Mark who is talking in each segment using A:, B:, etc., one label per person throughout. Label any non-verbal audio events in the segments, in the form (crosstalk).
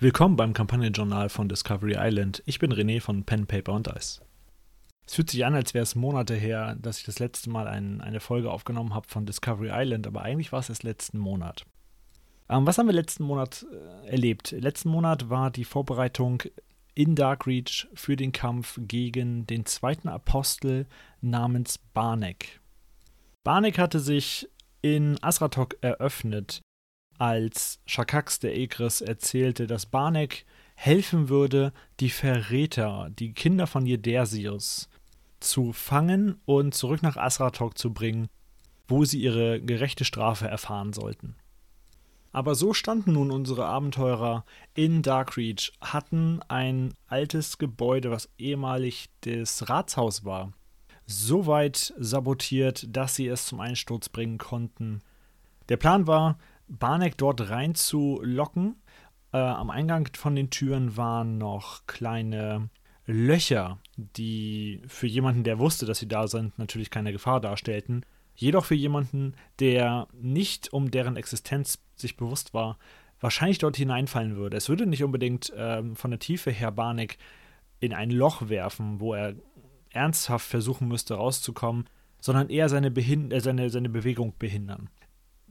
A: Willkommen beim Kampagnenjournal von Discovery Island. Ich bin René von Pen, Paper und Dice. Es fühlt sich an, als wäre es Monate her, dass ich das letzte Mal ein, eine Folge aufgenommen habe von Discovery Island, aber eigentlich war es erst letzten Monat. Ähm, was haben wir letzten Monat äh, erlebt? Letzten Monat war die Vorbereitung in Darkreach für den Kampf gegen den zweiten Apostel namens Barnek. Barnek hatte sich in Asratok eröffnet als Shakax der Egris erzählte, dass Barnek helfen würde, die Verräter, die Kinder von Jedersius, zu fangen und zurück nach Asratok zu bringen, wo sie ihre gerechte Strafe erfahren sollten. Aber so standen nun unsere Abenteurer in Darkreach, hatten ein altes Gebäude, was ehemalig das Ratshaus war, so weit sabotiert, dass sie es zum Einsturz bringen konnten. Der Plan war, Barnek dort reinzulocken. Äh, am Eingang von den Türen waren noch kleine Löcher, die für jemanden, der wusste, dass sie da sind, natürlich keine Gefahr darstellten. Jedoch für jemanden, der nicht um deren Existenz sich bewusst war, wahrscheinlich dort hineinfallen würde. Es würde nicht unbedingt ähm, von der Tiefe her Barnek in ein Loch werfen, wo er ernsthaft versuchen müsste rauszukommen, sondern eher seine, Behind äh, seine, seine Bewegung behindern.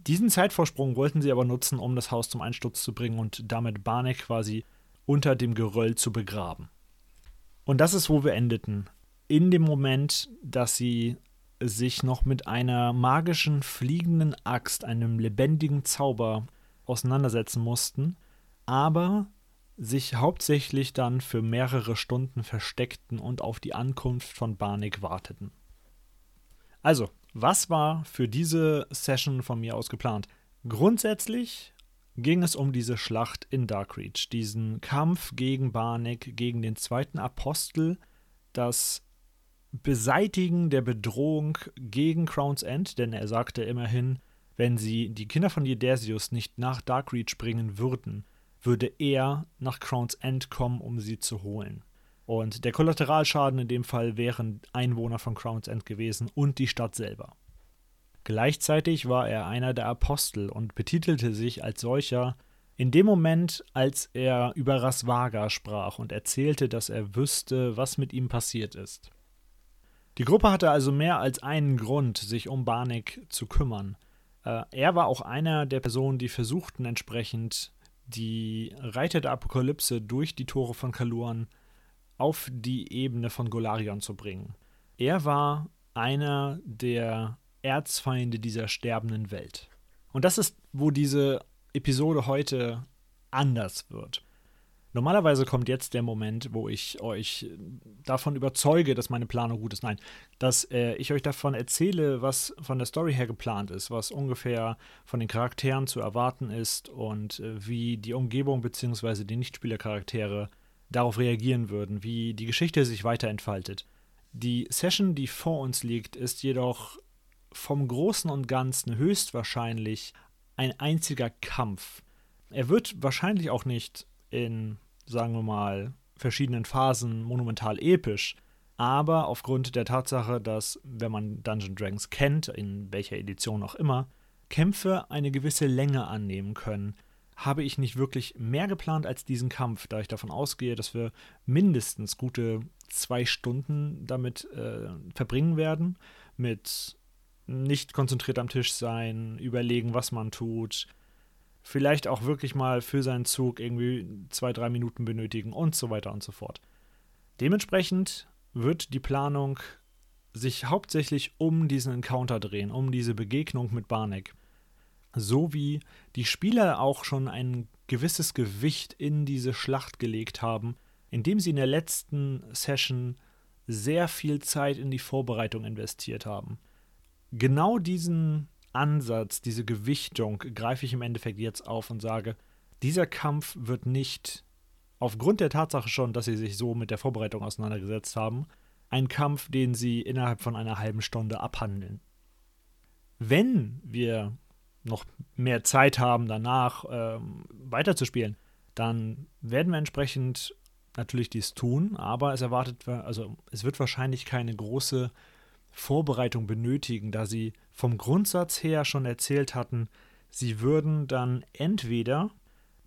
A: Diesen Zeitvorsprung wollten sie aber nutzen, um das Haus zum Einsturz zu bringen und damit Barnek quasi unter dem Geröll zu begraben. Und das ist, wo wir endeten. In dem Moment, dass sie sich noch mit einer magischen fliegenden Axt, einem lebendigen Zauber auseinandersetzen mussten, aber sich hauptsächlich dann für mehrere Stunden versteckten und auf die Ankunft von Barnik warteten. Also, was war für diese Session von mir aus geplant? Grundsätzlich ging es um diese Schlacht in Darkreach, diesen Kampf gegen Barnek, gegen den zweiten Apostel, das Beseitigen der Bedrohung gegen Crown's End, denn er sagte immerhin, wenn sie die Kinder von Jedersius nicht nach Darkreach bringen würden, würde er nach Crown's End kommen, um sie zu holen. Und der Kollateralschaden in dem Fall wären Einwohner von Crown's End gewesen und die Stadt selber. Gleichzeitig war er einer der Apostel und betitelte sich als solcher in dem Moment, als er über Rasvaga sprach und erzählte, dass er wüsste, was mit ihm passiert ist. Die Gruppe hatte also mehr als einen Grund, sich um Barnik zu kümmern. Äh, er war auch einer der Personen, die versuchten, entsprechend die Reiter der Apokalypse durch die Tore von Kaluan auf die Ebene von Golarion zu bringen. Er war einer der Erzfeinde dieser sterbenden Welt. Und das ist, wo diese Episode heute anders wird. Normalerweise kommt jetzt der Moment, wo ich euch davon überzeuge, dass meine Planung gut ist. Nein, dass äh, ich euch davon erzähle, was von der Story her geplant ist, was ungefähr von den Charakteren zu erwarten ist und äh, wie die Umgebung bzw. die Nichtspielercharaktere darauf reagieren würden, wie die Geschichte sich weiterentfaltet. Die Session, die vor uns liegt, ist jedoch vom Großen und Ganzen höchstwahrscheinlich ein einziger Kampf. Er wird wahrscheinlich auch nicht in, sagen wir mal, verschiedenen Phasen monumental episch, aber aufgrund der Tatsache, dass, wenn man Dungeon Dragons kennt, in welcher Edition auch immer, Kämpfe eine gewisse Länge annehmen können, habe ich nicht wirklich mehr geplant als diesen Kampf, da ich davon ausgehe, dass wir mindestens gute zwei Stunden damit äh, verbringen werden, mit nicht konzentriert am Tisch sein, überlegen, was man tut, vielleicht auch wirklich mal für seinen Zug irgendwie zwei, drei Minuten benötigen und so weiter und so fort. Dementsprechend wird die Planung sich hauptsächlich um diesen Encounter drehen, um diese Begegnung mit Barnek so wie die Spieler auch schon ein gewisses Gewicht in diese Schlacht gelegt haben, indem sie in der letzten Session sehr viel Zeit in die Vorbereitung investiert haben. Genau diesen Ansatz, diese Gewichtung greife ich im Endeffekt jetzt auf und sage, dieser Kampf wird nicht, aufgrund der Tatsache schon, dass sie sich so mit der Vorbereitung auseinandergesetzt haben, ein Kampf, den sie innerhalb von einer halben Stunde abhandeln. Wenn wir noch mehr Zeit haben, danach ähm, weiterzuspielen, dann werden wir entsprechend natürlich dies tun, aber es erwartet, also es wird wahrscheinlich keine große Vorbereitung benötigen, da sie vom Grundsatz her schon erzählt hatten, sie würden dann entweder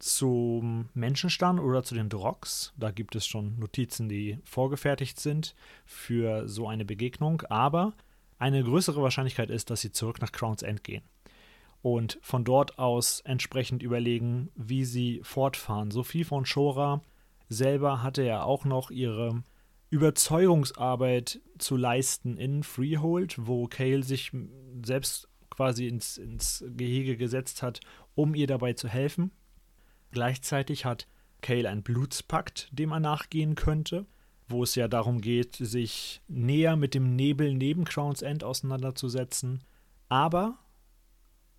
A: zum Menschenstand oder zu den Drogs. Da gibt es schon Notizen, die vorgefertigt sind für so eine Begegnung. Aber eine größere Wahrscheinlichkeit ist, dass sie zurück nach Crown's End gehen. Und von dort aus entsprechend überlegen, wie sie fortfahren. Sophie von Schora selber hatte ja auch noch ihre Überzeugungsarbeit zu leisten in Freehold, wo Cale sich selbst quasi ins, ins Gehege gesetzt hat, um ihr dabei zu helfen. Gleichzeitig hat Cale einen Blutspakt, dem er nachgehen könnte, wo es ja darum geht, sich näher mit dem Nebel neben Crown's End auseinanderzusetzen. Aber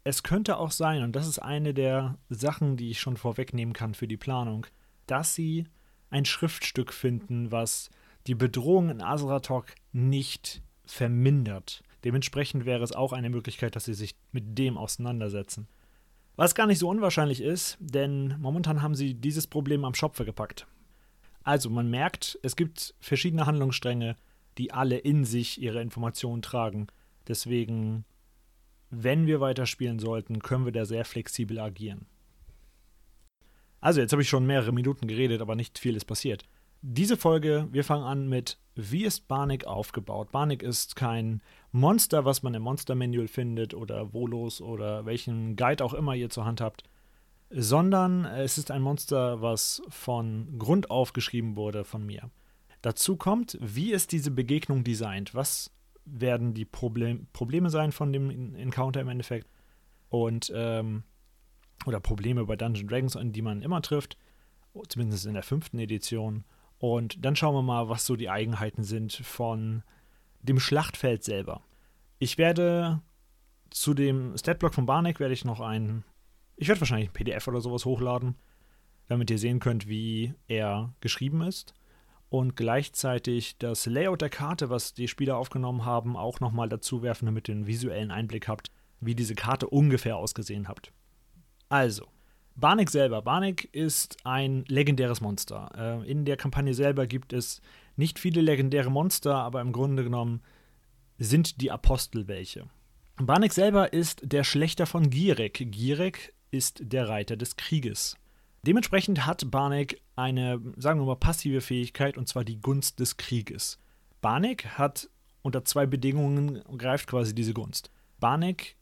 A: es könnte auch sein, und das ist eine der Sachen, die ich schon vorwegnehmen kann für die Planung, dass sie ein Schriftstück finden, was die Bedrohung in Azratok nicht vermindert. Dementsprechend wäre es auch eine Möglichkeit, dass sie sich mit dem auseinandersetzen. Was gar nicht so unwahrscheinlich ist, denn momentan haben sie dieses Problem am Schopfe gepackt. Also man merkt, es gibt verschiedene Handlungsstränge, die alle in sich ihre Informationen tragen. Deswegen, wenn wir weiterspielen sollten, können wir da sehr flexibel agieren. Also jetzt habe ich schon mehrere Minuten geredet, aber nicht viel ist passiert. Diese Folge, wir fangen an mit Wie ist Barnik aufgebaut? Barnik ist kein Monster, was man im Monster Manual findet oder Volos oder welchen Guide auch immer ihr zur Hand habt, sondern es ist ein Monster, was von Grund auf geschrieben wurde von mir. Dazu kommt, wie ist diese Begegnung designt? Was werden die Problem Probleme sein von dem Encounter im Endeffekt? Und ähm, oder Probleme bei Dungeon Dragons, an die man immer trifft, zumindest in der fünften Edition. Und dann schauen wir mal, was so die Eigenheiten sind von dem Schlachtfeld selber. Ich werde zu dem Statblock von Barnek werde ich noch ein, ich werde wahrscheinlich ein PDF oder sowas hochladen, damit ihr sehen könnt, wie er geschrieben ist. Und gleichzeitig das Layout der Karte, was die Spieler aufgenommen haben, auch nochmal dazu werfen, damit ihr einen visuellen Einblick habt, wie diese Karte ungefähr ausgesehen habt. Also, Barnik selber. Barnik ist ein legendäres Monster. Äh, in der Kampagne selber gibt es nicht viele legendäre Monster, aber im Grunde genommen sind die Apostel welche. Barnik selber ist der Schlechter von Gierek. Gierek ist der Reiter des Krieges. Dementsprechend hat Barnek eine, sagen wir mal, passive Fähigkeit, und zwar die Gunst des Krieges. Barnek hat unter zwei Bedingungen greift quasi diese Gunst. Barnek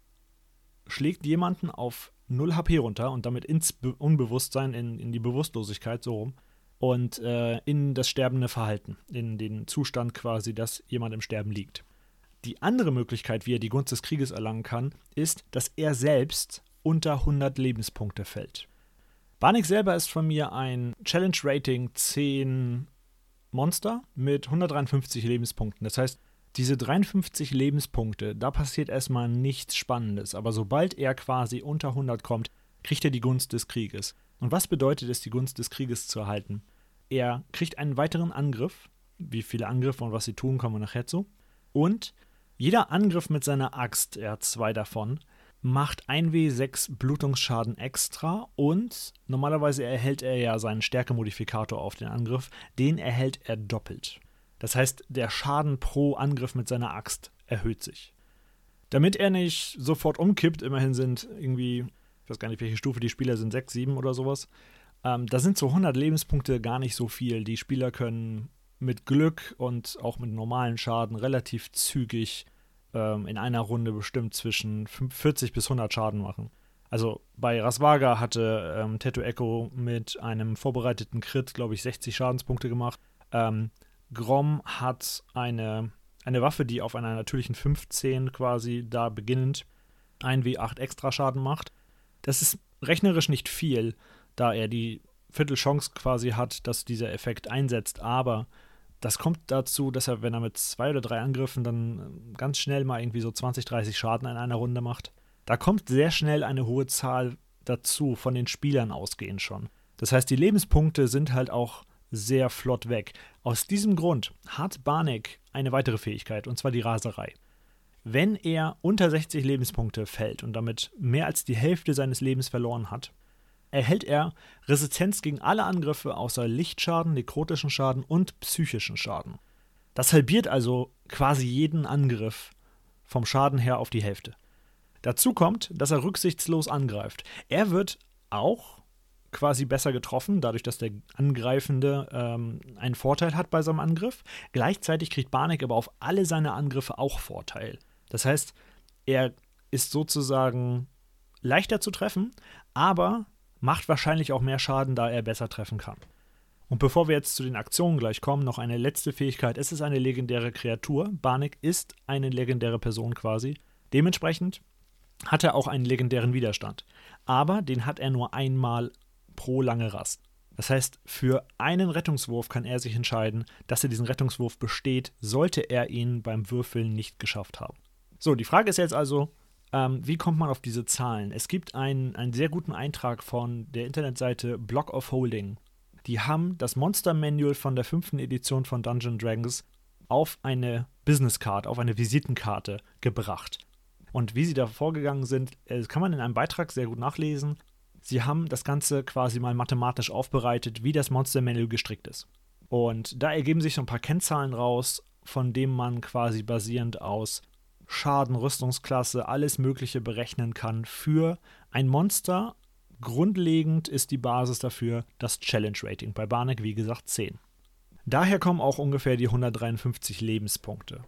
A: schlägt jemanden auf 0 HP runter und damit ins Be Unbewusstsein, in, in die Bewusstlosigkeit so rum und äh, in das sterbende Verhalten, in den Zustand quasi, dass jemand im Sterben liegt. Die andere Möglichkeit, wie er die Gunst des Krieges erlangen kann, ist, dass er selbst unter 100 Lebenspunkte fällt. Barnik selber ist von mir ein Challenge Rating 10 Monster mit 153 Lebenspunkten. Das heißt, diese 53 Lebenspunkte, da passiert erstmal nichts Spannendes, aber sobald er quasi unter 100 kommt, kriegt er die Gunst des Krieges. Und was bedeutet es, die Gunst des Krieges zu erhalten? Er kriegt einen weiteren Angriff. Wie viele Angriffe und was sie tun, kommen wir nachher zu. Und jeder Angriff mit seiner Axt, er hat zwei davon, macht 1w6 Blutungsschaden extra und normalerweise erhält er ja seinen Stärkemodifikator auf den Angriff, den erhält er doppelt. Das heißt, der Schaden pro Angriff mit seiner Axt erhöht sich. Damit er nicht sofort umkippt, immerhin sind irgendwie, ich weiß gar nicht, welche Stufe die Spieler sind, 6, 7 oder sowas. Ähm, da sind so 100 Lebenspunkte gar nicht so viel. Die Spieler können mit Glück und auch mit normalen Schaden relativ zügig ähm, in einer Runde bestimmt zwischen 40 bis 100 Schaden machen. Also bei Rasvaga hatte ähm, Tattoo Echo mit einem vorbereiteten Crit, glaube ich, 60 Schadenspunkte gemacht. Ähm, Grom hat eine, eine Waffe, die auf einer natürlichen 15 quasi da beginnend 1w8 extra Schaden macht. Das ist rechnerisch nicht viel, da er die Viertelchance quasi hat, dass dieser Effekt einsetzt, aber das kommt dazu, dass er, wenn er mit zwei oder drei Angriffen dann ganz schnell mal irgendwie so 20, 30 Schaden in einer Runde macht, da kommt sehr schnell eine hohe Zahl dazu, von den Spielern ausgehend schon. Das heißt, die Lebenspunkte sind halt auch sehr flott weg. Aus diesem Grund hat Barnek eine weitere Fähigkeit, und zwar die Raserei. Wenn er unter 60 Lebenspunkte fällt und damit mehr als die Hälfte seines Lebens verloren hat, erhält er Resistenz gegen alle Angriffe außer Lichtschaden, nekrotischen Schaden und psychischen Schaden. Das halbiert also quasi jeden Angriff vom Schaden her auf die Hälfte. Dazu kommt, dass er rücksichtslos angreift. Er wird auch quasi besser getroffen, dadurch, dass der Angreifende ähm, einen Vorteil hat bei seinem Angriff. Gleichzeitig kriegt Barnek aber auf alle seine Angriffe auch Vorteil. Das heißt, er ist sozusagen leichter zu treffen, aber macht wahrscheinlich auch mehr Schaden, da er besser treffen kann. Und bevor wir jetzt zu den Aktionen gleich kommen, noch eine letzte Fähigkeit. Es ist eine legendäre Kreatur. Barnek ist eine legendäre Person quasi. Dementsprechend hat er auch einen legendären Widerstand. Aber den hat er nur einmal pro lange Rast. Das heißt, für einen Rettungswurf kann er sich entscheiden, dass er diesen Rettungswurf besteht, sollte er ihn beim Würfeln nicht geschafft haben. So, die Frage ist jetzt also, ähm, wie kommt man auf diese Zahlen? Es gibt einen, einen sehr guten Eintrag von der Internetseite Block of Holding. Die haben das Monster Manual von der fünften Edition von Dungeon Dragons auf eine Business Card, auf eine Visitenkarte gebracht. Und wie sie da vorgegangen sind, äh, kann man in einem Beitrag sehr gut nachlesen. Sie haben das Ganze quasi mal mathematisch aufbereitet, wie das Monster Manual gestrickt ist. Und da ergeben sich so ein paar Kennzahlen raus, von denen man quasi basierend aus Schaden, Rüstungsklasse, alles Mögliche berechnen kann für ein Monster. Grundlegend ist die Basis dafür das Challenge Rating. Bei Barnek, wie gesagt, 10. Daher kommen auch ungefähr die 153 Lebenspunkte.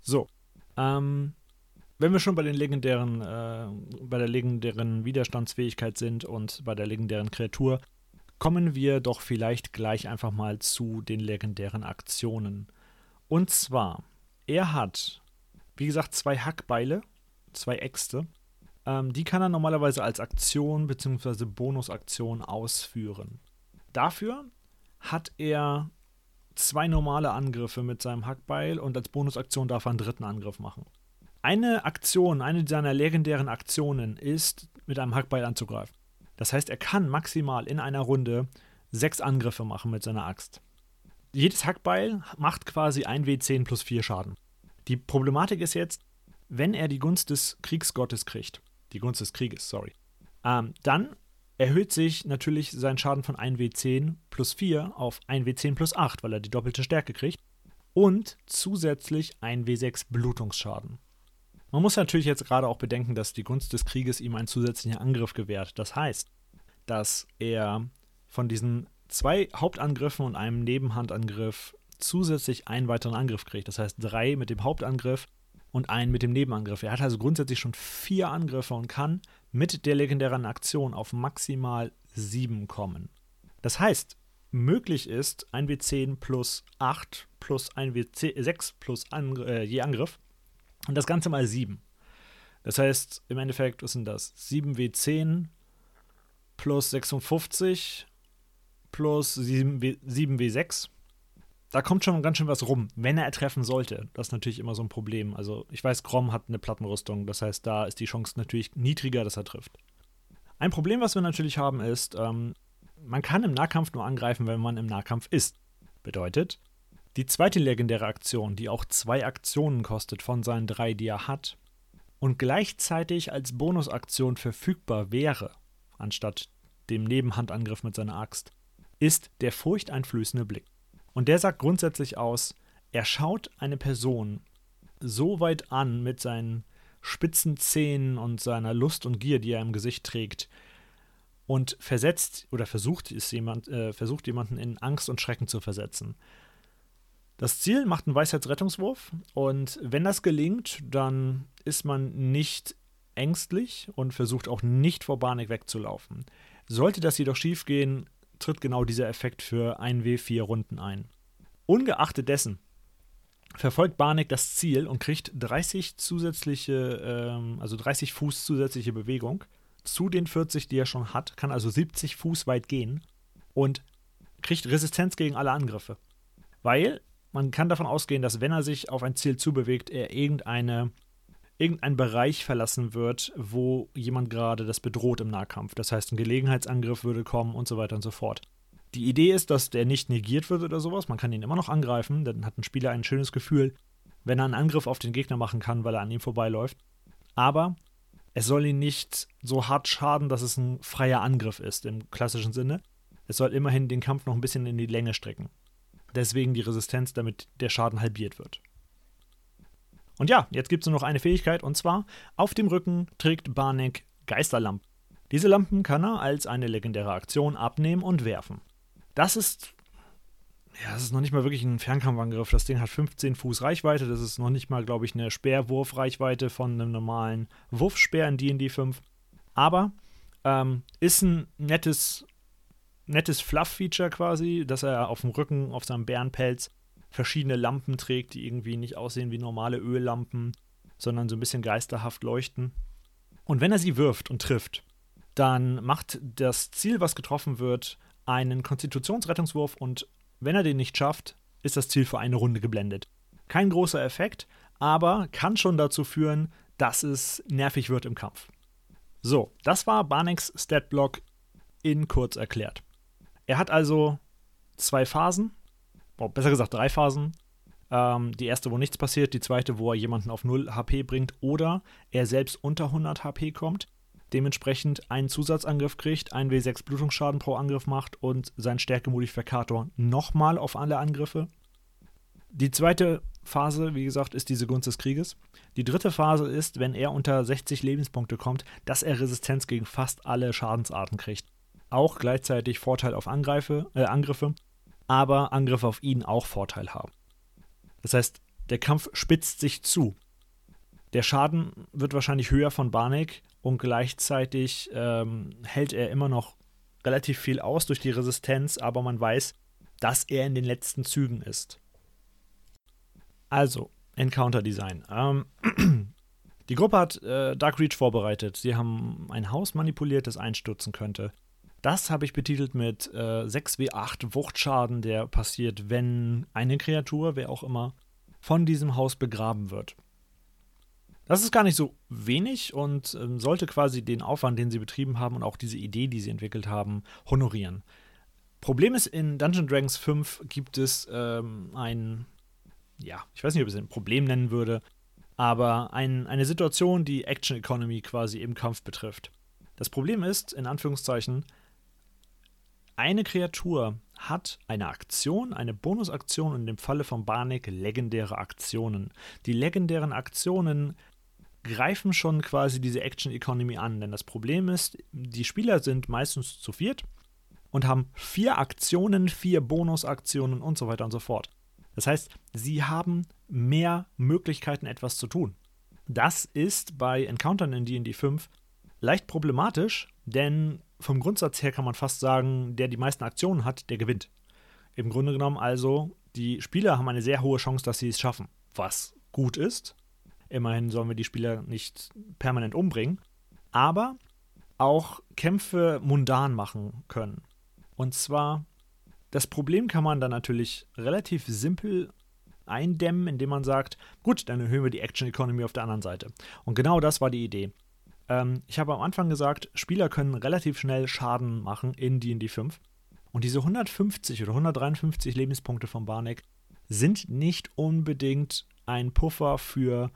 A: So, ähm, wenn wir schon bei den legendären, äh, bei der legendären Widerstandsfähigkeit sind und bei der legendären Kreatur, kommen wir doch vielleicht gleich einfach mal zu den legendären Aktionen. Und zwar, er hat, wie gesagt, zwei Hackbeile, zwei Äxte. Ähm, die kann er normalerweise als Aktion bzw. Bonusaktion ausführen. Dafür hat er zwei normale Angriffe mit seinem Hackbeil und als Bonusaktion darf er einen dritten Angriff machen. Eine Aktion, eine seiner legendären Aktionen ist, mit einem Hackbeil anzugreifen. Das heißt, er kann maximal in einer Runde sechs Angriffe machen mit seiner Axt. Jedes Hackbeil macht quasi 1 W10 plus 4 Schaden. Die Problematik ist jetzt, wenn er die Gunst des Kriegsgottes kriegt, die Gunst des Krieges, sorry, ähm, dann erhöht sich natürlich sein Schaden von 1 W10 plus 4 auf 1 W10 plus 8, weil er die doppelte Stärke kriegt. Und zusätzlich 1 W6 Blutungsschaden. Man muss natürlich jetzt gerade auch bedenken, dass die Gunst des Krieges ihm einen zusätzlichen Angriff gewährt. Das heißt, dass er von diesen zwei Hauptangriffen und einem Nebenhandangriff zusätzlich einen weiteren Angriff kriegt. Das heißt, drei mit dem Hauptangriff und einen mit dem Nebenangriff. Er hat also grundsätzlich schon vier Angriffe und kann mit der legendären Aktion auf maximal sieben kommen. Das heißt, möglich ist ein W10 plus 8 plus ein W6 plus Angr äh, je Angriff und das Ganze mal 7. Das heißt, im Endeffekt, was sind das? 7W10 plus 56 plus 7W, 7W6. Da kommt schon ganz schön was rum, wenn er treffen sollte. Das ist natürlich immer so ein Problem. Also, ich weiß, Grom hat eine Plattenrüstung. Das heißt, da ist die Chance natürlich niedriger, dass er trifft. Ein Problem, was wir natürlich haben, ist, ähm, man kann im Nahkampf nur angreifen, wenn man im Nahkampf ist. Bedeutet, die zweite legendäre Aktion, die auch zwei Aktionen kostet von seinen drei, die er hat, und gleichzeitig als Bonusaktion verfügbar wäre, anstatt dem Nebenhandangriff mit seiner Axt, ist der furchteinflößende Blick. Und der sagt grundsätzlich aus, er schaut eine Person so weit an mit seinen spitzen Zähnen und seiner Lust und Gier, die er im Gesicht trägt, und versetzt oder versucht es jemand, äh, versucht jemanden in Angst und Schrecken zu versetzen. Das Ziel macht einen Weisheitsrettungswurf und wenn das gelingt, dann ist man nicht ängstlich und versucht auch nicht vor Barnik wegzulaufen. Sollte das jedoch schiefgehen, tritt genau dieser Effekt für 1W4 Runden ein. Ungeachtet dessen verfolgt Barnik das Ziel und kriegt 30 zusätzliche, ähm, also 30 Fuß zusätzliche Bewegung zu den 40, die er schon hat, kann also 70 Fuß weit gehen und kriegt Resistenz gegen alle Angriffe. Weil man kann davon ausgehen, dass wenn er sich auf ein Ziel zubewegt, er irgendeine, irgendeinen Bereich verlassen wird, wo jemand gerade das bedroht im Nahkampf. Das heißt, ein Gelegenheitsangriff würde kommen und so weiter und so fort. Die Idee ist, dass der nicht negiert wird oder sowas. Man kann ihn immer noch angreifen. Dann hat ein Spieler ein schönes Gefühl, wenn er einen Angriff auf den Gegner machen kann, weil er an ihm vorbeiläuft. Aber es soll ihn nicht so hart schaden, dass es ein freier Angriff ist im klassischen Sinne. Es soll immerhin den Kampf noch ein bisschen in die Länge strecken. Deswegen die Resistenz, damit der Schaden halbiert wird. Und ja, jetzt gibt es nur noch eine Fähigkeit und zwar auf dem Rücken trägt Barnek Geisterlamp. Diese Lampen kann er als eine legendäre Aktion abnehmen und werfen. Das ist ja, das ist noch nicht mal wirklich ein Fernkampfangriff. Das Ding hat 15 Fuß Reichweite. Das ist noch nicht mal, glaube ich, eine Speerwurfreichweite von einem normalen Wurfspeer in D&D 5. Aber ähm, ist ein nettes, nettes Fluff-Feature quasi, dass er auf dem Rücken, auf seinem Bärenpelz verschiedene Lampen trägt, die irgendwie nicht aussehen wie normale Öllampen, sondern so ein bisschen geisterhaft leuchten. Und wenn er sie wirft und trifft, dann macht das Ziel, was getroffen wird, einen Konstitutionsrettungswurf und wenn er den nicht schafft, ist das Ziel für eine Runde geblendet. Kein großer Effekt, aber kann schon dazu führen, dass es nervig wird im Kampf. So, das war Barnecks Statblock in kurz erklärt. Er hat also zwei Phasen, oh, besser gesagt drei Phasen. Ähm, die erste, wo nichts passiert, die zweite, wo er jemanden auf 0 HP bringt oder er selbst unter 100 HP kommt dementsprechend einen Zusatzangriff kriegt, einen W6 Blutungsschaden pro Angriff macht und seinen Stärkemodifikator nochmal auf alle Angriffe. Die zweite Phase, wie gesagt, ist diese Gunst des Krieges. Die dritte Phase ist, wenn er unter 60 Lebenspunkte kommt, dass er Resistenz gegen fast alle Schadensarten kriegt. Auch gleichzeitig Vorteil auf Angreife, äh, Angriffe, aber Angriffe auf ihn auch Vorteil haben. Das heißt, der Kampf spitzt sich zu. Der Schaden wird wahrscheinlich höher von Barnek und gleichzeitig ähm, hält er immer noch relativ viel aus durch die Resistenz, aber man weiß, dass er in den letzten Zügen ist. Also, Encounter Design. Ähm, (clears throat) die Gruppe hat äh, Dark Reach vorbereitet. Sie haben ein Haus manipuliert, das einstürzen könnte. Das habe ich betitelt mit äh, 6w8 Wuchtschaden, der passiert, wenn eine Kreatur, wer auch immer, von diesem Haus begraben wird. Das ist gar nicht so wenig und ähm, sollte quasi den Aufwand, den sie betrieben haben und auch diese Idee, die sie entwickelt haben, honorieren. Problem ist, in Dungeon Dragons 5 gibt es ähm, ein, ja, ich weiß nicht, ob ich es ein Problem nennen würde, aber ein, eine Situation, die Action Economy quasi im Kampf betrifft. Das Problem ist, in Anführungszeichen, eine Kreatur hat eine Aktion, eine Bonusaktion und im Falle von Barnek legendäre Aktionen. Die legendären Aktionen greifen schon quasi diese Action Economy an. Denn das Problem ist, die Spieler sind meistens zu viert und haben vier Aktionen, vier Bonusaktionen und so weiter und so fort. Das heißt, sie haben mehr Möglichkeiten, etwas zu tun. Das ist bei Encountern in DD 5 leicht problematisch, denn vom Grundsatz her kann man fast sagen, der die meisten Aktionen hat, der gewinnt. Im Grunde genommen also, die Spieler haben eine sehr hohe Chance, dass sie es schaffen. Was gut ist, Immerhin sollen wir die Spieler nicht permanent umbringen. Aber auch Kämpfe mundan machen können. Und zwar, das Problem kann man dann natürlich relativ simpel eindämmen, indem man sagt, gut, dann erhöhen wir die Action Economy auf der anderen Seite. Und genau das war die Idee. Ähm, ich habe am Anfang gesagt, Spieler können relativ schnell Schaden machen in D&D 5. Und diese 150 oder 153 Lebenspunkte von Barnek sind nicht unbedingt ein Puffer für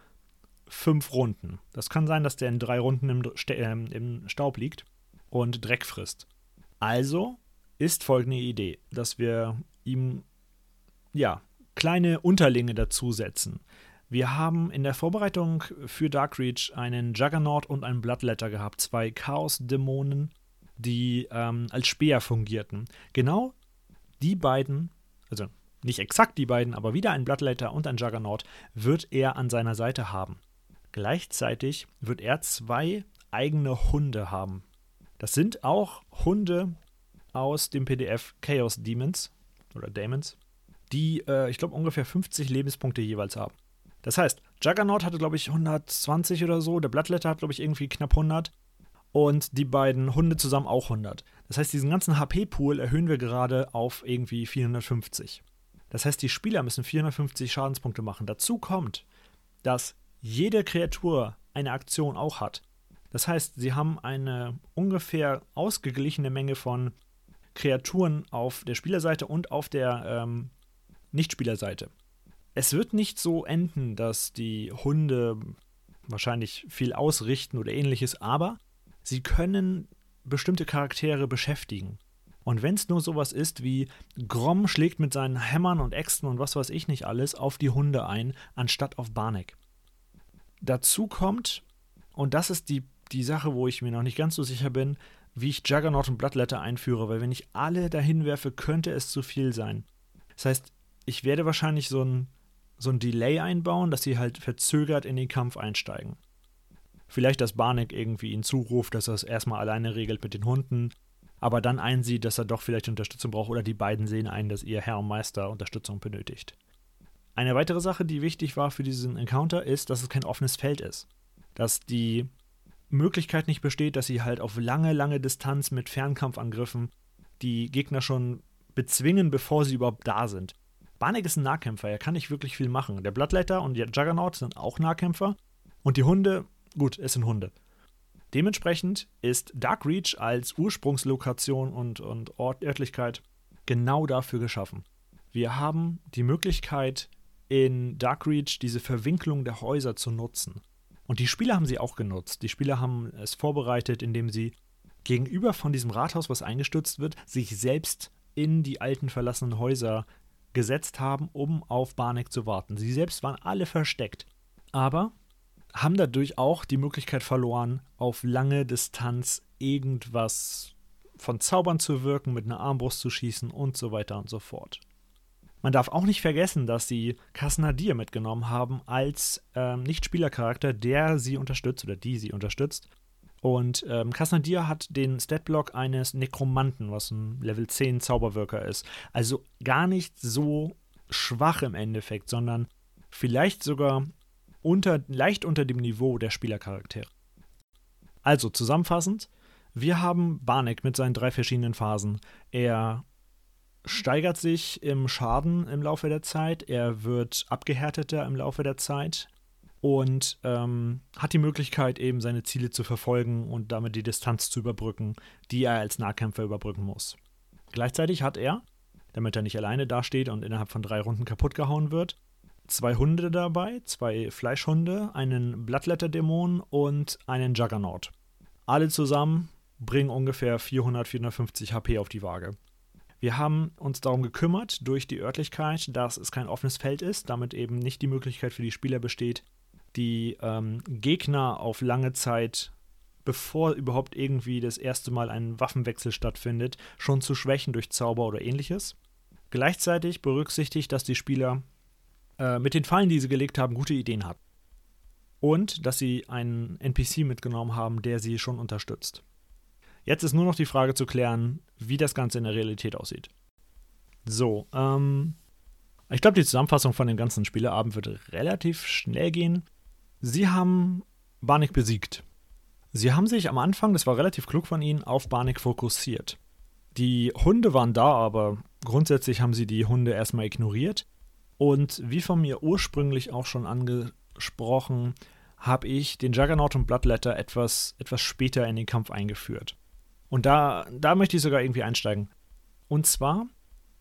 A: fünf Runden. Das kann sein, dass der in drei Runden im, äh, im Staub liegt und Dreck frisst. Also ist folgende Idee, dass wir ihm ja kleine Unterlinge dazusetzen. Wir haben in der Vorbereitung für Darkreach einen Juggernaut und einen Bloodletter gehabt, zwei Chaos-Dämonen, die ähm, als Speer fungierten. Genau die beiden, also nicht exakt die beiden, aber wieder ein Bloodletter und ein Juggernaut, wird er an seiner Seite haben. Gleichzeitig wird er zwei eigene Hunde haben. Das sind auch Hunde aus dem PDF Chaos Demons oder Demons, die, äh, ich glaube, ungefähr 50 Lebenspunkte jeweils haben. Das heißt, Juggernaut hatte, glaube ich, 120 oder so, der Bloodletter hat, glaube ich, irgendwie knapp 100 und die beiden Hunde zusammen auch 100. Das heißt, diesen ganzen HP-Pool erhöhen wir gerade auf irgendwie 450. Das heißt, die Spieler müssen 450 Schadenspunkte machen. Dazu kommt, dass jede Kreatur eine Aktion auch hat. Das heißt, sie haben eine ungefähr ausgeglichene Menge von Kreaturen auf der Spielerseite und auf der ähm, Nichtspielerseite. Es wird nicht so enden, dass die Hunde wahrscheinlich viel ausrichten oder ähnliches, aber sie können bestimmte Charaktere beschäftigen. Und wenn es nur sowas ist wie Grom schlägt mit seinen Hämmern und Äxten und was weiß ich nicht alles auf die Hunde ein, anstatt auf Barnek. Dazu kommt, und das ist die die Sache, wo ich mir noch nicht ganz so sicher bin, wie ich Juggernaut und Bloodletter einführe, weil wenn ich alle dahin werfe, könnte es zu viel sein. Das heißt, ich werde wahrscheinlich so ein, so ein Delay einbauen, dass sie halt verzögert in den Kampf einsteigen. Vielleicht, dass Barnek irgendwie ihn zuruft, dass er es erstmal alleine regelt mit den Hunden, aber dann einsieht, dass er doch vielleicht Unterstützung braucht oder die beiden sehen ein, dass ihr Herr und Meister Unterstützung benötigt. Eine weitere Sache, die wichtig war für diesen Encounter, ist, dass es kein offenes Feld ist. Dass die Möglichkeit nicht besteht, dass sie halt auf lange, lange Distanz mit Fernkampfangriffen die Gegner schon bezwingen, bevor sie überhaupt da sind. Barnek ist ein Nahkämpfer, er kann nicht wirklich viel machen. Der Bloodletter und der Juggernaut sind auch Nahkämpfer. Und die Hunde, gut, es sind Hunde. Dementsprechend ist Dark Reach als Ursprungslokation und, und Ort, Örtlichkeit genau dafür geschaffen. Wir haben die Möglichkeit, in Dark Reach diese Verwinklung der Häuser zu nutzen. Und die Spieler haben sie auch genutzt. Die Spieler haben es vorbereitet, indem sie gegenüber von diesem Rathaus, was eingestürzt wird, sich selbst in die alten verlassenen Häuser gesetzt haben, um auf Barnek zu warten. Sie selbst waren alle versteckt, aber haben dadurch auch die Möglichkeit verloren, auf lange Distanz irgendwas von Zaubern zu wirken, mit einer Armbrust zu schießen und so weiter und so fort. Man darf auch nicht vergessen, dass sie Kasnadir mitgenommen haben als ähm, Nicht-Spielercharakter, der sie unterstützt oder die sie unterstützt. Und ähm, Kasnadir hat den Statblock eines Nekromanten, was ein Level 10 Zauberwirker ist. Also gar nicht so schwach im Endeffekt, sondern vielleicht sogar unter, leicht unter dem Niveau der Spielercharaktere. Also zusammenfassend, wir haben Barnek mit seinen drei verschiedenen Phasen. Er steigert sich im Schaden im Laufe der Zeit, er wird abgehärteter im Laufe der Zeit und ähm, hat die Möglichkeit, eben seine Ziele zu verfolgen und damit die Distanz zu überbrücken, die er als Nahkämpfer überbrücken muss. Gleichzeitig hat er, damit er nicht alleine dasteht und innerhalb von drei Runden kaputt gehauen wird, zwei Hunde dabei, zwei Fleischhunde, einen Blattletterdämon und einen Juggernaut. Alle zusammen bringen ungefähr 400, 450 HP auf die Waage. Wir haben uns darum gekümmert, durch die Örtlichkeit, dass es kein offenes Feld ist, damit eben nicht die Möglichkeit für die Spieler besteht, die ähm, Gegner auf lange Zeit, bevor überhaupt irgendwie das erste Mal ein Waffenwechsel stattfindet, schon zu schwächen durch Zauber oder ähnliches. Gleichzeitig berücksichtigt, dass die Spieler äh, mit den Fallen, die sie gelegt haben, gute Ideen hatten. Und dass sie einen NPC mitgenommen haben, der sie schon unterstützt. Jetzt ist nur noch die Frage zu klären, wie das Ganze in der Realität aussieht. So, ähm, ich glaube, die Zusammenfassung von dem ganzen Spieleabend wird relativ schnell gehen. Sie haben Barnik besiegt. Sie haben sich am Anfang, das war relativ klug von ihnen, auf Barnik fokussiert. Die Hunde waren da, aber grundsätzlich haben sie die Hunde erstmal ignoriert. Und wie von mir ursprünglich auch schon angesprochen, habe ich den Juggernaut und Bloodletter etwas, etwas später in den Kampf eingeführt. Und da, da möchte ich sogar irgendwie einsteigen. Und zwar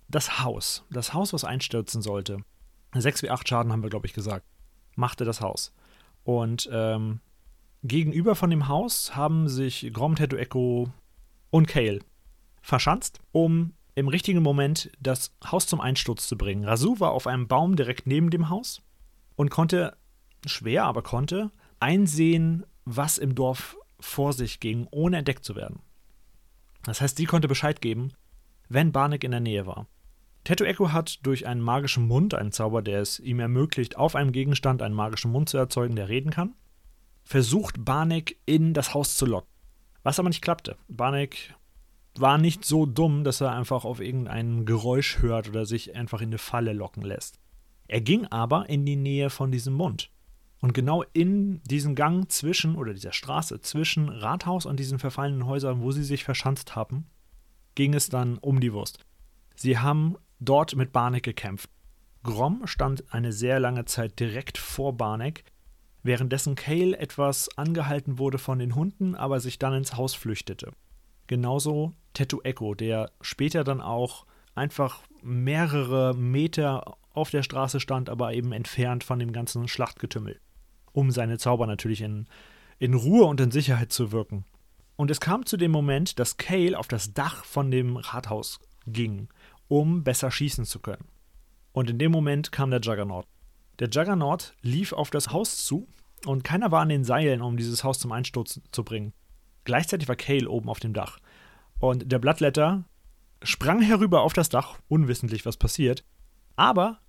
A: das Haus. Das Haus, was einstürzen sollte. 6 wie 8 Schaden haben wir, glaube ich, gesagt. Machte das Haus. Und ähm, gegenüber von dem Haus haben sich Grom, Tattoo Echo und Kale verschanzt, um im richtigen Moment das Haus zum Einsturz zu bringen. Rasu war auf einem Baum direkt neben dem Haus und konnte, schwer, aber konnte, einsehen, was im Dorf vor sich ging, ohne entdeckt zu werden. Das heißt, sie konnte Bescheid geben, wenn Barnek in der Nähe war. Tattoo Echo hat durch einen magischen Mund, einen Zauber, der es ihm ermöglicht, auf einem Gegenstand einen magischen Mund zu erzeugen, der reden kann, versucht Barnek in das Haus zu locken. Was aber nicht klappte. Barnek war nicht so dumm, dass er einfach auf irgendein Geräusch hört oder sich einfach in eine Falle locken lässt. Er ging aber in die Nähe von diesem Mund. Und genau in diesem Gang zwischen, oder dieser Straße zwischen Rathaus und diesen verfallenen Häusern, wo sie sich verschanzt haben, ging es dann um die Wurst. Sie haben dort mit Barnek gekämpft. Grom stand eine sehr lange Zeit direkt vor Barnek, währenddessen Kale etwas angehalten wurde von den Hunden, aber sich dann ins Haus flüchtete. Genauso Tattoo Echo, der später dann auch einfach mehrere Meter auf der Straße stand, aber eben entfernt von dem ganzen Schlachtgetümmel um seine Zauber natürlich in, in Ruhe und in Sicherheit zu wirken. Und es kam zu dem Moment, dass Kale auf das Dach von dem Rathaus ging, um besser schießen zu können. Und in dem Moment kam der Juggernaut. Der Juggernaut lief auf das Haus zu und keiner war an den Seilen, um dieses Haus zum Einsturz zu bringen. Gleichzeitig war Kale oben auf dem Dach. Und der Blattletter sprang herüber auf das Dach, unwissentlich, was passiert. Aber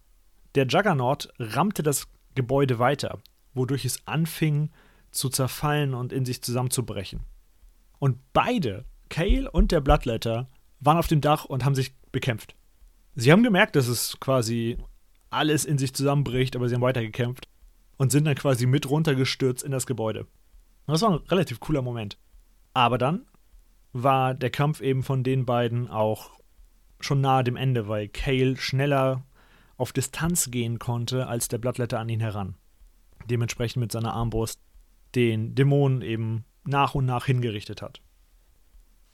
A: der Juggernaut rammte das Gebäude weiter, wodurch es anfing zu zerfallen und in sich zusammenzubrechen. Und beide, Kale und der Bloodletter, waren auf dem Dach und haben sich bekämpft. Sie haben gemerkt, dass es quasi alles in sich zusammenbricht, aber sie haben weitergekämpft und sind dann quasi mit runtergestürzt in das Gebäude. Das war ein relativ cooler Moment. Aber dann war der Kampf eben von den beiden auch schon nahe dem Ende, weil Kale schneller auf Distanz gehen konnte als der Blattletter an ihn heran. Dementsprechend mit seiner Armbrust den Dämonen eben nach und nach hingerichtet hat.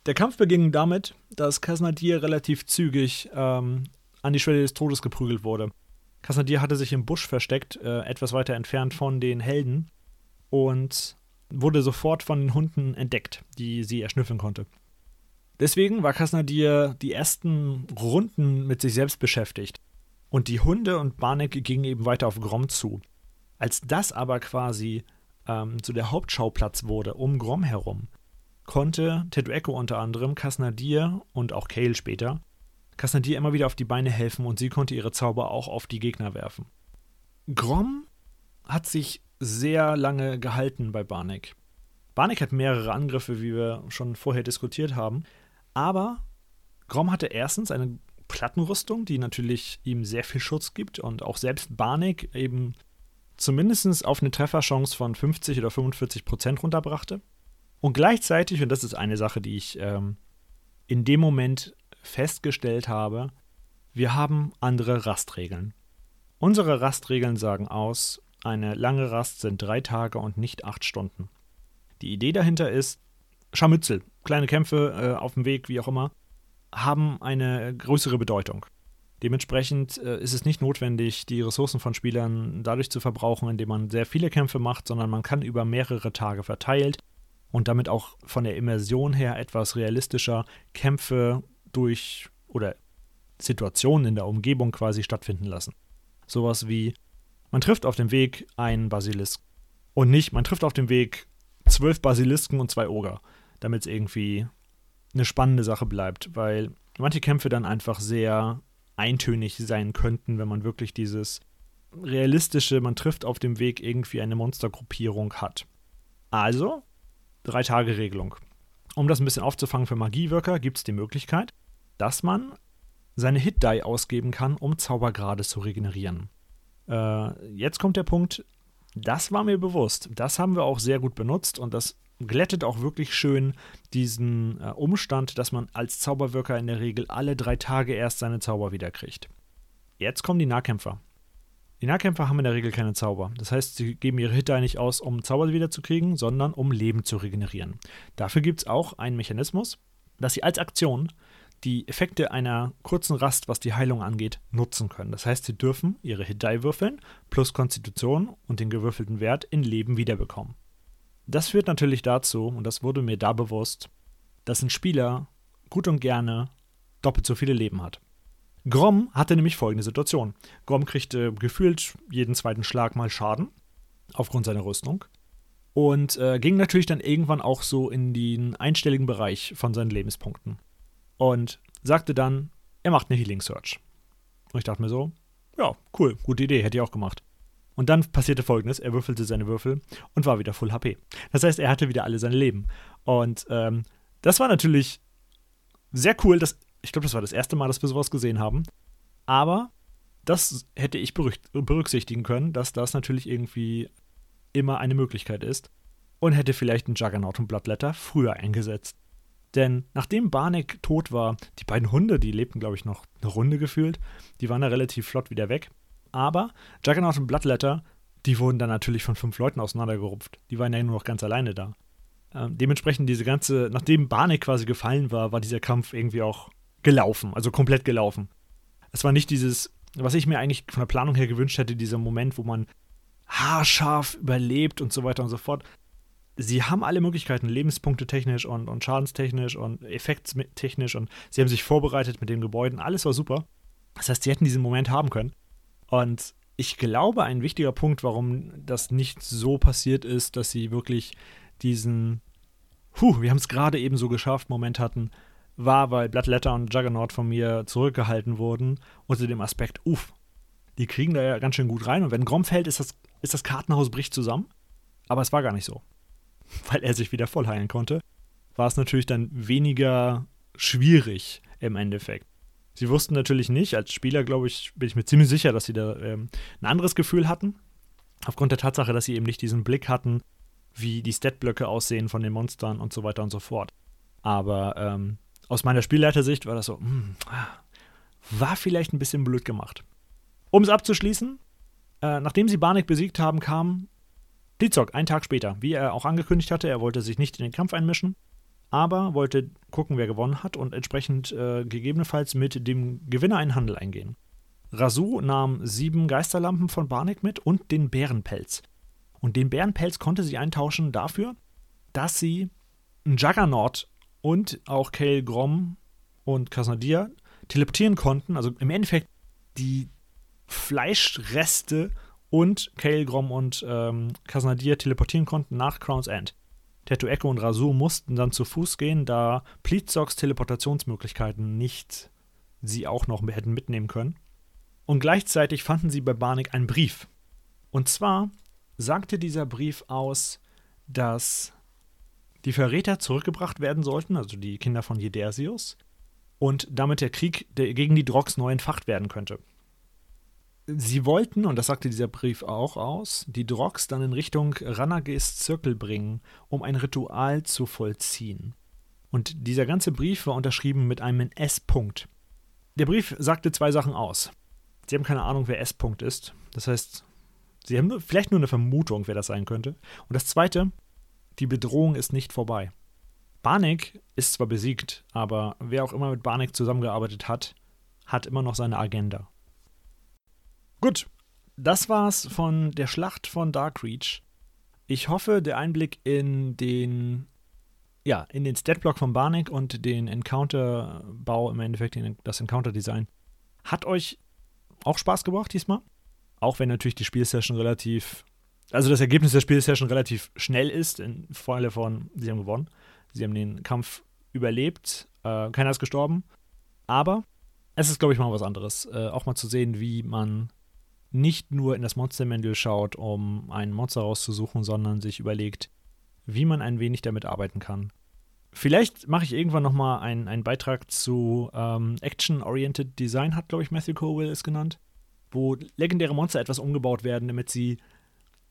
A: Der Kampf beging damit, dass Kasnadir relativ zügig ähm, an die Schwelle des Todes geprügelt wurde. Kasnadir hatte sich im Busch versteckt, äh, etwas weiter entfernt von den Helden, und wurde sofort von den Hunden entdeckt, die sie erschnüffeln konnte. Deswegen war Kasnadir die ersten Runden mit sich selbst beschäftigt. Und die Hunde und Barnek gingen eben weiter auf Grom zu. Als das aber quasi ähm, zu der Hauptschauplatz wurde, um Grom herum, konnte Tedueko unter anderem Kasnadir und auch Kale später Kasnadir immer wieder auf die Beine helfen und sie konnte ihre Zauber auch auf die Gegner werfen. Grom hat sich sehr lange gehalten bei Barnek. Barnek hat mehrere Angriffe, wie wir schon vorher diskutiert haben, aber Grom hatte erstens eine Plattenrüstung, die natürlich ihm sehr viel Schutz gibt und auch selbst Barnek eben zumindest auf eine Trefferchance von 50 oder 45 Prozent runterbrachte. Und gleichzeitig, und das ist eine Sache, die ich ähm, in dem Moment festgestellt habe, wir haben andere Rastregeln. Unsere Rastregeln sagen aus, eine lange Rast sind drei Tage und nicht acht Stunden. Die Idee dahinter ist, Scharmützel, kleine Kämpfe äh, auf dem Weg, wie auch immer, haben eine größere Bedeutung. Dementsprechend äh, ist es nicht notwendig, die Ressourcen von Spielern dadurch zu verbrauchen, indem man sehr viele Kämpfe macht, sondern man kann über mehrere Tage verteilt und damit auch von der Immersion her etwas realistischer Kämpfe durch oder Situationen in der Umgebung quasi stattfinden lassen. Sowas wie, man trifft auf dem Weg einen Basilisk und nicht, man trifft auf dem Weg zwölf Basilisken und zwei Oger, damit es irgendwie eine spannende Sache bleibt, weil manche Kämpfe dann einfach sehr eintönig sein könnten, wenn man wirklich dieses realistische, man trifft auf dem Weg irgendwie eine Monstergruppierung hat. Also, drei Tage Regelung. Um das ein bisschen aufzufangen für Magiewirker, gibt es die Möglichkeit, dass man seine Hit-Die ausgeben kann, um Zaubergrade zu regenerieren. Äh, jetzt kommt der Punkt, das war mir bewusst. Das haben wir auch sehr gut benutzt und das glättet auch wirklich schön diesen äh, Umstand, dass man als Zauberwirker in der Regel alle drei Tage erst seine Zauber wiederkriegt. Jetzt kommen die Nahkämpfer. Die Nahkämpfer haben in der Regel keine Zauber. Das heißt, sie geben ihre Hitter nicht aus, um Zauber wiederzukriegen, sondern um Leben zu regenerieren. Dafür gibt es auch einen Mechanismus, dass sie als Aktion die Effekte einer kurzen Rast, was die Heilung angeht, nutzen können. Das heißt, sie dürfen ihre Hit Die würfeln plus Konstitution und den gewürfelten Wert in Leben wiederbekommen. Das führt natürlich dazu, und das wurde mir da bewusst, dass ein Spieler gut und gerne doppelt so viele Leben hat. Grom hatte nämlich folgende Situation. Grom kriegte gefühlt jeden zweiten Schlag mal Schaden aufgrund seiner Rüstung und äh, ging natürlich dann irgendwann auch so in den einstelligen Bereich von seinen Lebenspunkten und sagte dann, er macht eine Healing Search. Und ich dachte mir so, ja, cool, gute Idee, hätte ich auch gemacht. Und dann passierte folgendes: Er würfelte seine Würfel und war wieder Full HP. Das heißt, er hatte wieder alle sein Leben. Und ähm, das war natürlich sehr cool. Das, ich glaube, das war das erste Mal, dass wir sowas gesehen haben. Aber das hätte ich berücksichtigen können, dass das natürlich irgendwie immer eine Möglichkeit ist. Und hätte vielleicht einen Juggernaut und Bloodletter früher eingesetzt. Denn nachdem Barnek tot war, die beiden Hunde, die lebten, glaube ich, noch eine Runde gefühlt, die waren da relativ flott wieder weg. Aber Juggernaut und Bloodletter, die wurden dann natürlich von fünf Leuten auseinandergerupft. Die waren ja nur noch ganz alleine da. Ähm, dementsprechend diese ganze, nachdem Barney quasi gefallen war, war dieser Kampf irgendwie auch gelaufen, also komplett gelaufen. Es war nicht dieses, was ich mir eigentlich von der Planung her gewünscht hätte, dieser Moment, wo man haarscharf überlebt und so weiter und so fort. Sie haben alle Möglichkeiten, Lebenspunkte technisch und, und schadenstechnisch und effektstechnisch und sie haben sich vorbereitet mit den Gebäuden, alles war super. Das heißt, sie hätten diesen Moment haben können. Und ich glaube, ein wichtiger Punkt, warum das nicht so passiert ist, dass sie wirklich diesen, huh, wir haben es gerade eben so geschafft, Moment hatten, war, weil Bloodletter und Juggernaut von mir zurückgehalten wurden, unter dem Aspekt, uff, die kriegen da ja ganz schön gut rein und wenn Grom fällt, ist das, ist das Kartenhaus bricht zusammen. Aber es war gar nicht so. (laughs) Weil er sich wieder voll heilen konnte, war es natürlich dann weniger schwierig im Endeffekt. Sie wussten natürlich nicht, als Spieler, glaube ich, bin ich mir ziemlich sicher, dass sie da ähm, ein anderes Gefühl hatten. Aufgrund der Tatsache, dass sie eben nicht diesen Blick hatten, wie die Statblöcke aussehen von den Monstern und so weiter und so fort. Aber ähm, aus meiner Spielleitersicht war das so, mh, hm, war vielleicht ein bisschen blöd gemacht. Um es abzuschließen, äh, nachdem sie Barnick besiegt haben, kam Blitzok einen Tag später, wie er auch angekündigt hatte. Er wollte sich nicht in den Kampf einmischen aber wollte gucken, wer gewonnen hat und entsprechend äh, gegebenenfalls mit dem Gewinner einen Handel eingehen. Rasu nahm sieben Geisterlampen von Barnick mit und den Bärenpelz. Und den Bärenpelz konnte sie eintauschen dafür, dass sie einen Juggernaut und auch Kale Grom und Kasnadir teleportieren konnten. Also im Endeffekt die Fleischreste und Kale Grom und ähm, Kasnadir teleportieren konnten nach Crown's End. Tattoo Echo und Rasur mussten dann zu Fuß gehen, da Pleatsogs Teleportationsmöglichkeiten nicht sie auch noch hätten mitnehmen können. Und gleichzeitig fanden sie bei Barnick einen Brief. Und zwar sagte dieser Brief aus, dass die Verräter zurückgebracht werden sollten, also die Kinder von Jedersius, und damit der Krieg gegen die Drogs neu entfacht werden könnte sie wollten, und das sagte dieser Brief auch aus, die Drogs dann in Richtung Ranages Zirkel bringen, um ein Ritual zu vollziehen. Und dieser ganze Brief war unterschrieben mit einem S-Punkt. Der Brief sagte zwei Sachen aus. Sie haben keine Ahnung, wer S-Punkt ist. Das heißt, sie haben nur, vielleicht nur eine Vermutung, wer das sein könnte. Und das zweite, die Bedrohung ist nicht vorbei. Barnick ist zwar besiegt, aber wer auch immer mit Barnick zusammengearbeitet hat, hat immer noch seine Agenda. Gut, das war's von der Schlacht von Darkreach. Ich hoffe, der Einblick in den ja, in den Statblock von Barnick und den Encounter-Bau, im Endeffekt das Encounter-Design, hat euch auch Spaß gebracht diesmal. Auch wenn natürlich die Spielsession relativ, also das Ergebnis der Spielsession relativ schnell ist, in Falle von, sie haben gewonnen. Sie haben den Kampf überlebt, äh, keiner ist gestorben. Aber es ist, glaube ich, mal was anderes. Äh, auch mal zu sehen, wie man nicht nur in das Monster-Manual schaut, um ein Monster rauszusuchen, sondern sich überlegt, wie man ein wenig damit arbeiten kann. Vielleicht mache ich irgendwann nochmal einen, einen Beitrag zu ähm, Action-Oriented Design, hat, glaube ich, Matthew Cowell es genannt, wo legendäre Monster etwas umgebaut werden, damit sie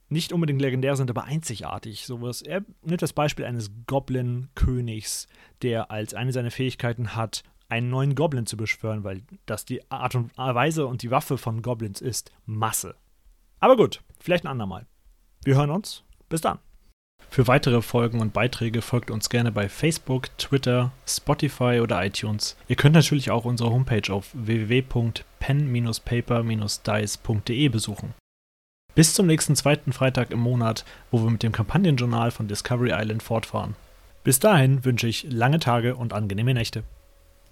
A: nicht unbedingt legendär sind, aber einzigartig. Sowas. Er nimmt das Beispiel eines Goblin-Königs, der als eine seiner Fähigkeiten hat, einen neuen Goblin zu beschwören, weil das die Art und Weise und die Waffe von Goblins ist. Masse. Aber gut, vielleicht ein andermal. Wir hören uns. Bis dann. Für weitere Folgen und Beiträge folgt uns gerne bei Facebook, Twitter, Spotify oder iTunes. Ihr könnt natürlich auch unsere Homepage auf www.pen-paper-dice.de besuchen. Bis zum nächsten zweiten Freitag im Monat, wo wir mit dem Kampagnenjournal von Discovery Island fortfahren. Bis dahin wünsche ich lange Tage und angenehme Nächte.